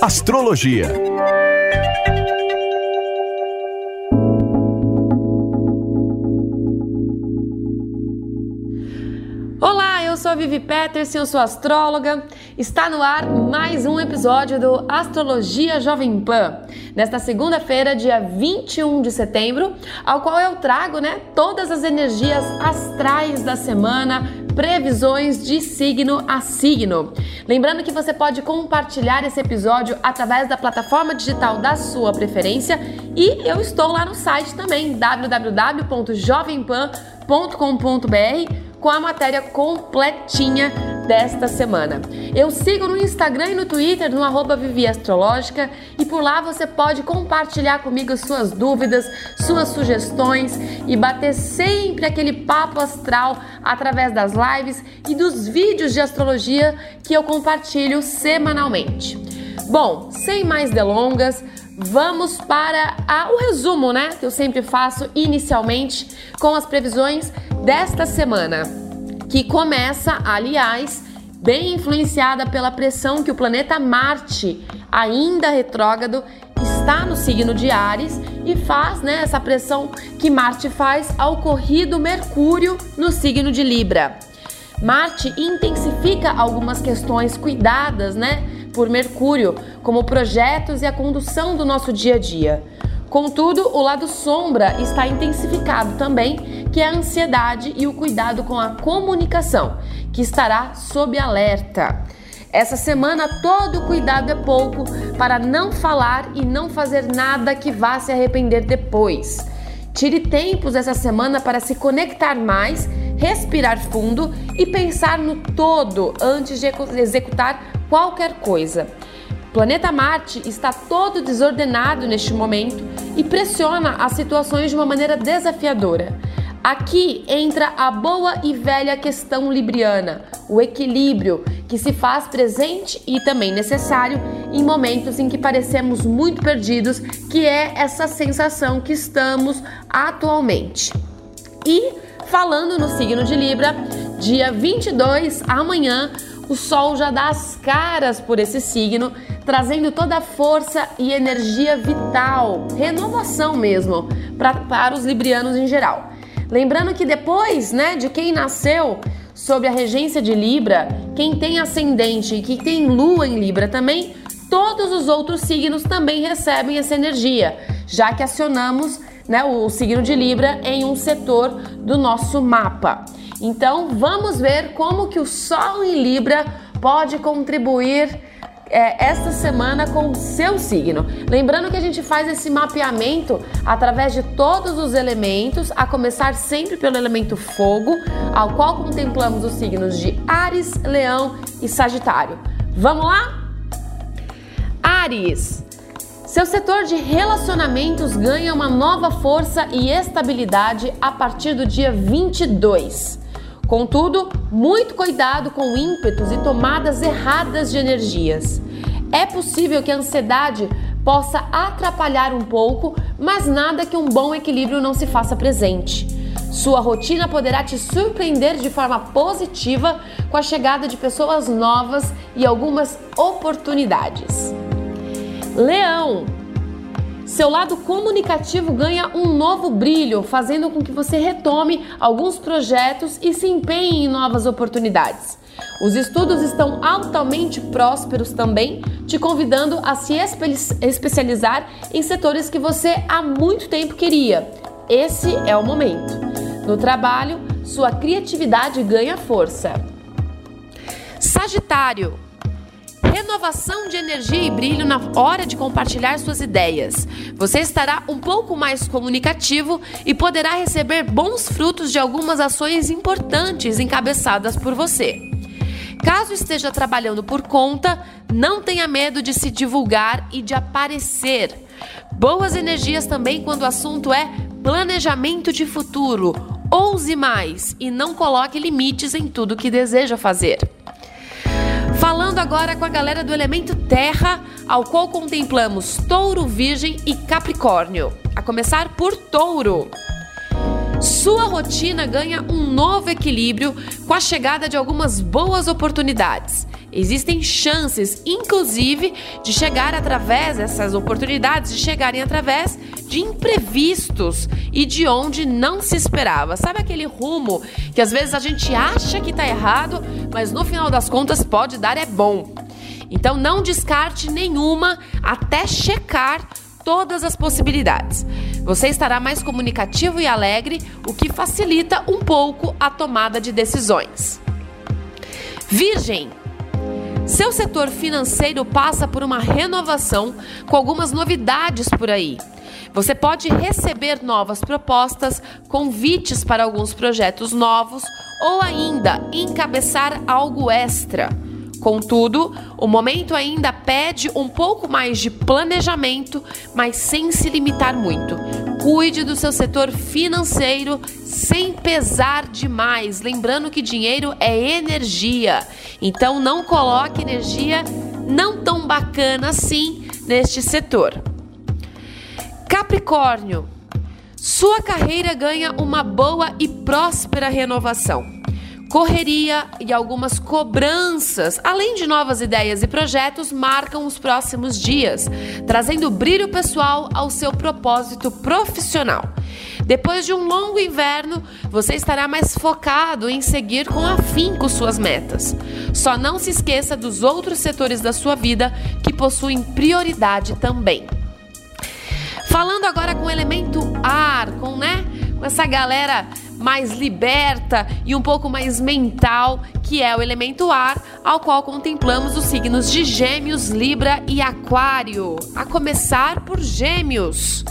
Astrologia. Olá, eu sou a Vivi Peterson, eu sou astróloga. Está no ar mais um episódio do Astrologia Jovem Pan. Nesta segunda-feira, dia 21 de setembro, ao qual eu trago, né, todas as energias astrais da semana, previsões de signo a signo. Lembrando que você pode compartilhar esse episódio através da plataforma digital da sua preferência e eu estou lá no site também www.jovempan.com.br com a matéria completinha desta semana. Eu sigo no Instagram e no Twitter, no arroba Astrológica, e por lá você pode compartilhar comigo suas dúvidas, suas sugestões e bater sempre aquele papo astral através das lives e dos vídeos de astrologia que eu compartilho semanalmente. Bom, sem mais delongas, vamos para a, o resumo, né? Que eu sempre faço inicialmente com as previsões desta semana, que começa, aliás, bem influenciada pela pressão que o planeta Marte, ainda retrógrado, está no signo de Ares e faz, né, essa pressão que Marte faz ao corrido Mercúrio no signo de Libra. Marte intensifica algumas questões cuidadas, né, por Mercúrio, como projetos e a condução do nosso dia a dia. Contudo, o lado sombra está intensificado também, que é a ansiedade e o cuidado com a comunicação, que estará sob alerta. Essa semana todo cuidado é pouco para não falar e não fazer nada que vá se arrepender depois. Tire tempos essa semana para se conectar mais, respirar fundo e pensar no todo antes de executar qualquer coisa. Planeta Marte está todo desordenado neste momento e pressiona as situações de uma maneira desafiadora. Aqui entra a boa e velha questão libriana, o equilíbrio que se faz presente e também necessário em momentos em que parecemos muito perdidos, que é essa sensação que estamos atualmente. E falando no signo de Libra, dia 22, amanhã, o Sol já dá as caras por esse signo, trazendo toda a força e energia vital, renovação mesmo, pra, para os librianos em geral. Lembrando que depois né, de quem nasceu sob a regência de Libra, quem tem ascendente e que tem lua em Libra também, todos os outros signos também recebem essa energia, já que acionamos né, o signo de Libra em um setor do nosso mapa. Então vamos ver como que o Sol em Libra pode contribuir é, esta semana com o seu signo. Lembrando que a gente faz esse mapeamento através de todos os elementos, a começar sempre pelo elemento fogo, ao qual contemplamos os signos de Ares, Leão e Sagitário. Vamos lá? Ares. Seu setor de relacionamentos ganha uma nova força e estabilidade a partir do dia 22. Contudo, muito cuidado com ímpetos e tomadas erradas de energias. É possível que a ansiedade possa atrapalhar um pouco, mas nada que um bom equilíbrio não se faça presente. Sua rotina poderá te surpreender de forma positiva com a chegada de pessoas novas e algumas oportunidades. Leão seu lado comunicativo ganha um novo brilho, fazendo com que você retome alguns projetos e se empenhe em novas oportunidades. Os estudos estão altamente prósperos também, te convidando a se especializar em setores que você há muito tempo queria. Esse é o momento. No trabalho, sua criatividade ganha força. Sagitário renovação de energia e brilho na hora de compartilhar suas ideias. Você estará um pouco mais comunicativo e poderá receber bons frutos de algumas ações importantes encabeçadas por você. Caso esteja trabalhando por conta, não tenha medo de se divulgar e de aparecer. Boas energias também quando o assunto é planejamento de futuro. Ouse mais e não coloque limites em tudo que deseja fazer. Falando agora com a galera do elemento Terra, ao qual contemplamos Touro, Virgem e Capricórnio. A começar por Touro. Sua rotina ganha um novo equilíbrio com a chegada de algumas boas oportunidades. Existem chances, inclusive, de chegar através dessas oportunidades, de chegarem através de imprevistos e de onde não se esperava. Sabe aquele rumo que às vezes a gente acha que está errado, mas no final das contas pode dar é bom. Então não descarte nenhuma até checar todas as possibilidades. Você estará mais comunicativo e alegre, o que facilita um pouco a tomada de decisões. Virgem. Seu setor financeiro passa por uma renovação com algumas novidades por aí. Você pode receber novas propostas, convites para alguns projetos novos ou ainda encabeçar algo extra. Contudo, o momento ainda pede um pouco mais de planejamento, mas sem se limitar muito. Cuide do seu setor financeiro sem pesar demais, lembrando que dinheiro é energia. Então não coloque energia não tão bacana assim neste setor. Capricórnio, sua carreira ganha uma boa e próspera renovação correria e algumas cobranças, além de novas ideias e projetos, marcam os próximos dias, trazendo brilho pessoal ao seu propósito profissional. Depois de um longo inverno, você estará mais focado em seguir com afinco suas metas. Só não se esqueça dos outros setores da sua vida que possuem prioridade também. Falando agora com o elemento ar, com né, com essa galera mais liberta e um pouco mais mental, que é o elemento ar, ao qual contemplamos os signos de Gêmeos, Libra e Aquário. A começar por Gêmeos.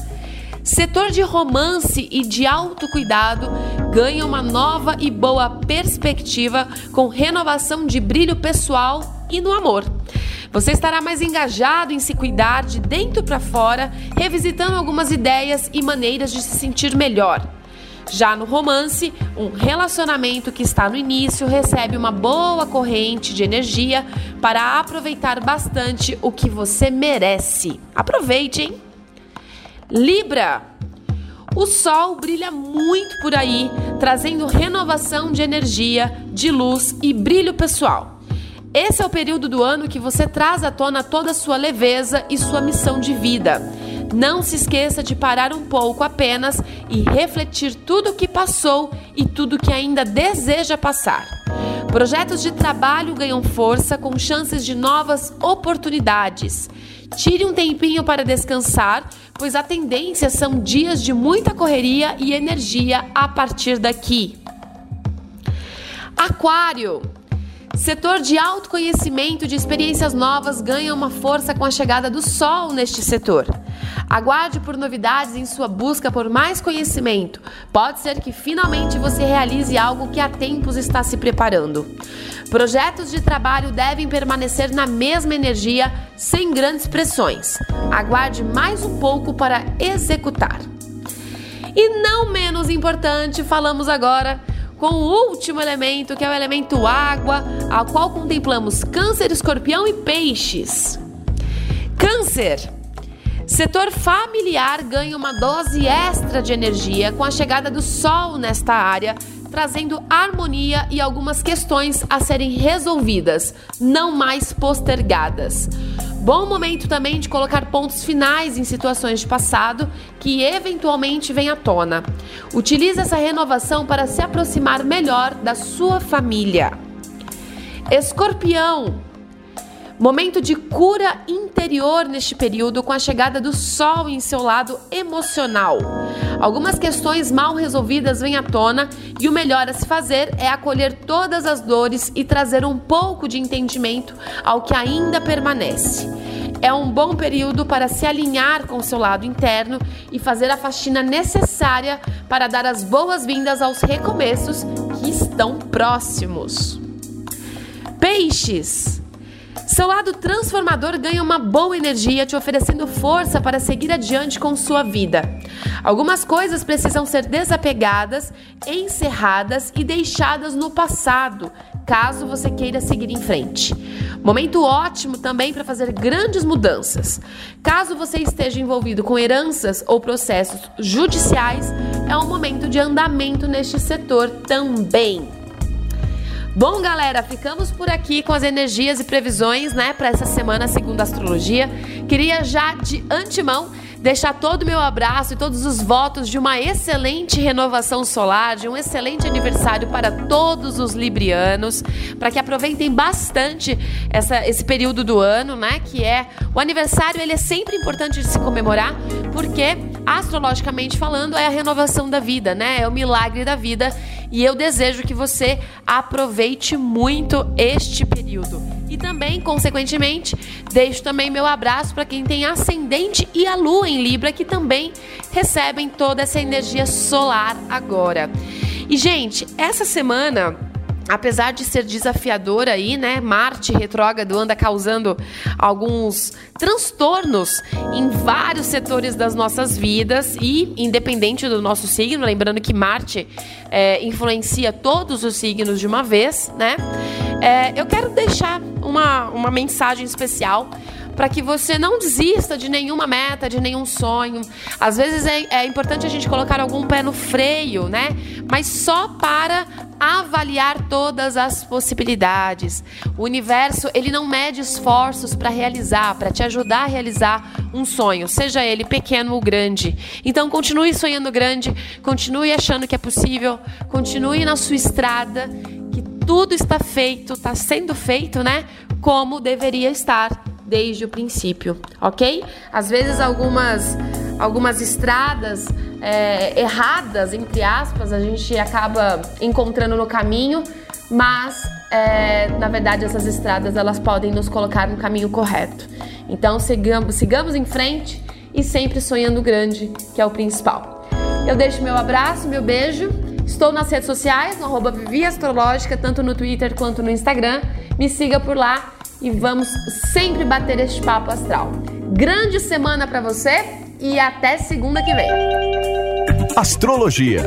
Setor de romance e de autocuidado ganha uma nova e boa perspectiva com renovação de brilho pessoal e no amor. Você estará mais engajado em se cuidar de dentro para fora, revisitando algumas ideias e maneiras de se sentir melhor. Já no romance, um relacionamento que está no início recebe uma boa corrente de energia para aproveitar bastante o que você merece. Aproveite, hein? Libra. O sol brilha muito por aí, trazendo renovação de energia, de luz e brilho pessoal. Esse é o período do ano que você traz à tona toda a sua leveza e sua missão de vida. Não se esqueça de parar um pouco apenas e refletir tudo o que passou e tudo que ainda deseja passar. Projetos de trabalho ganham força com chances de novas oportunidades. Tire um tempinho para descansar, pois a tendência são dias de muita correria e energia a partir daqui. Aquário. Setor de autoconhecimento e de experiências novas ganha uma força com a chegada do sol neste setor. Aguarde por novidades em sua busca por mais conhecimento. Pode ser que finalmente você realize algo que há tempos está se preparando. Projetos de trabalho devem permanecer na mesma energia, sem grandes pressões. Aguarde mais um pouco para executar. E não menos importante, falamos agora com o último elemento, que é o elemento água, ao qual contemplamos Câncer, Escorpião e Peixes. Câncer. Setor familiar ganha uma dose extra de energia com a chegada do Sol nesta área, trazendo harmonia e algumas questões a serem resolvidas, não mais postergadas. Bom momento também de colocar pontos finais em situações de passado que eventualmente vêm à tona. Utilize essa renovação para se aproximar melhor da sua família. Escorpião Momento de cura interior neste período com a chegada do sol em seu lado emocional. Algumas questões mal resolvidas vêm à tona e o melhor a se fazer é acolher todas as dores e trazer um pouco de entendimento ao que ainda permanece. É um bom período para se alinhar com seu lado interno e fazer a faxina necessária para dar as boas-vindas aos recomeços que estão próximos. Peixes. Seu lado transformador ganha uma boa energia, te oferecendo força para seguir adiante com sua vida. Algumas coisas precisam ser desapegadas, encerradas e deixadas no passado, caso você queira seguir em frente. Momento ótimo também para fazer grandes mudanças. Caso você esteja envolvido com heranças ou processos judiciais, é um momento de andamento neste setor também. Bom, galera, ficamos por aqui com as energias e previsões, né, para essa semana segundo a astrologia. Queria já de antemão deixar todo o meu abraço e todos os votos de uma excelente renovação solar, de um excelente aniversário para todos os librianos, para que aproveitem bastante essa, esse período do ano, né? Que é o aniversário, ele é sempre importante de se comemorar, porque astrologicamente falando é a renovação da vida, né? É o milagre da vida e eu desejo que você aproveite muito este período. E também, consequentemente, deixo também meu abraço para quem tem ascendente e a lua em Libra, que também recebem toda essa energia solar agora. E, gente, essa semana apesar de ser desafiador aí, né? Marte retrógrado anda causando alguns transtornos em vários setores das nossas vidas e independente do nosso signo, lembrando que Marte é, influencia todos os signos de uma vez, né? É, eu quero deixar uma, uma mensagem especial para que você não desista de nenhuma meta, de nenhum sonho. Às vezes é, é, importante a gente colocar algum pé no freio, né? Mas só para avaliar todas as possibilidades. O universo, ele não mede esforços para realizar, para te ajudar a realizar um sonho, seja ele pequeno ou grande. Então continue sonhando grande, continue achando que é possível, continue na sua estrada, que tudo está feito, está sendo feito, né? Como deveria estar desde o princípio, ok? Às vezes algumas algumas estradas é, erradas, entre aspas, a gente acaba encontrando no caminho, mas é, na verdade essas estradas elas podem nos colocar no caminho correto. Então sigamos, sigamos em frente e sempre sonhando grande, que é o principal. Eu deixo meu abraço, meu beijo. Estou nas redes sociais, no arroba Vivi Astrológica, tanto no Twitter quanto no Instagram. Me siga por lá e vamos sempre bater este papo astral. Grande semana para você e até segunda que vem. Astrologia.